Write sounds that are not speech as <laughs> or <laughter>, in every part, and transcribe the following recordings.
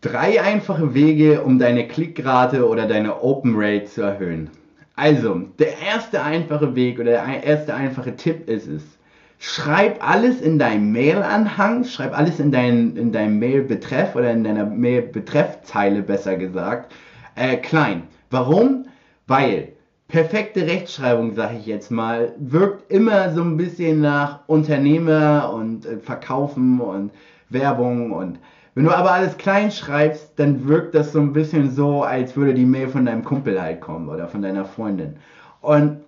Drei einfache Wege, um deine Klickrate oder deine Open Rate zu erhöhen. Also, der erste einfache Weg oder der erste einfache Tipp ist es, schreib alles in deinem Mail-Anhang, schreib alles in, dein, in deinem Mail-Betreff oder in deiner Mail-Betreffzeile besser gesagt, äh, klein. Warum? Weil perfekte Rechtschreibung, sage ich jetzt mal, wirkt immer so ein bisschen nach Unternehmer und äh, Verkaufen und Werbung und wenn du aber alles klein schreibst, dann wirkt das so ein bisschen so, als würde die Mail von deinem Kumpel halt kommen oder von deiner Freundin. Und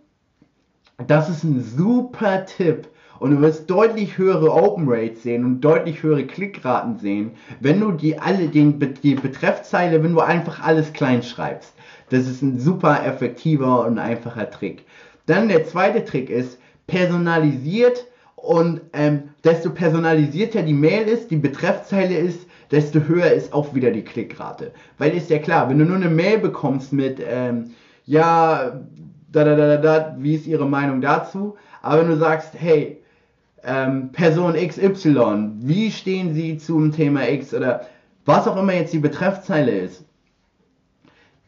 das ist ein super Tipp. Und du wirst deutlich höhere Open Rates sehen und deutlich höhere Klickraten sehen, wenn du die alle den, die Betreffzeile, wenn du einfach alles klein schreibst. Das ist ein super effektiver und einfacher Trick. Dann der zweite Trick ist personalisiert und ähm, desto personalisierter die Mail ist, die Betreffzeile ist, desto höher ist auch wieder die Klickrate. Weil ist ja klar, wenn du nur eine Mail bekommst mit, ähm, ja, da, da, da, da, da, wie ist Ihre Meinung dazu? Aber wenn du sagst, hey, ähm, Person XY, wie stehen Sie zum Thema X oder was auch immer jetzt die Betreffzeile ist,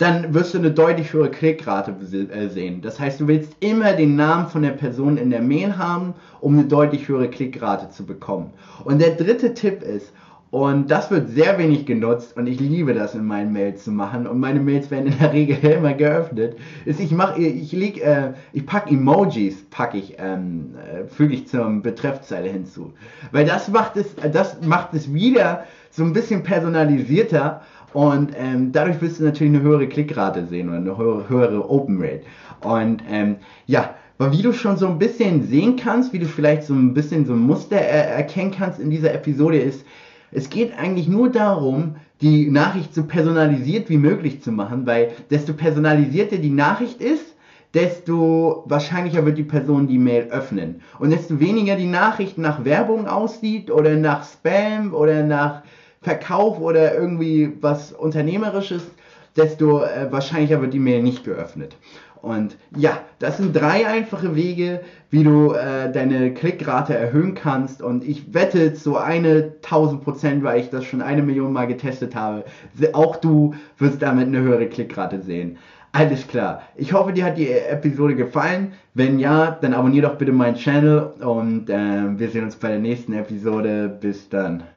dann wirst du eine deutlich höhere Klickrate äh, sehen. Das heißt, du willst immer den Namen von der Person in der Mail haben, um eine deutlich höhere Klickrate zu bekommen. Und der dritte Tipp ist, und das wird sehr wenig genutzt und ich liebe das in meinen Mails zu machen und meine Mails werden in der <laughs> Regel immer geöffnet. Ist ich mache, ich leg, äh, ich pack Emojis, packe ich, ähm, äh, füge ich zur Betreffzeile hinzu, weil das macht es, das macht es wieder so ein bisschen personalisierter und ähm, dadurch wirst du natürlich eine höhere Klickrate sehen oder eine höhere, höhere Open Rate. Und ähm, ja, aber wie du schon so ein bisschen sehen kannst, wie du vielleicht so ein bisschen so ein Muster er erkennen kannst in dieser Episode ist, es geht eigentlich nur darum, die Nachricht so personalisiert wie möglich zu machen, weil desto personalisierter die Nachricht ist, desto wahrscheinlicher wird die Person die Mail öffnen. Und desto weniger die Nachricht nach Werbung aussieht oder nach Spam oder nach Verkauf oder irgendwie was Unternehmerisches, desto äh, wahrscheinlicher wird die Mail nicht geöffnet. Und ja, das sind drei einfache Wege, wie du äh, deine Klickrate erhöhen kannst. Und ich wette zu eine 1000 Prozent, weil ich das schon eine Million Mal getestet habe. Auch du wirst damit eine höhere Klickrate sehen. Alles klar. Ich hoffe, dir hat die Episode gefallen. Wenn ja, dann abonniere doch bitte meinen Channel und äh, wir sehen uns bei der nächsten Episode. Bis dann.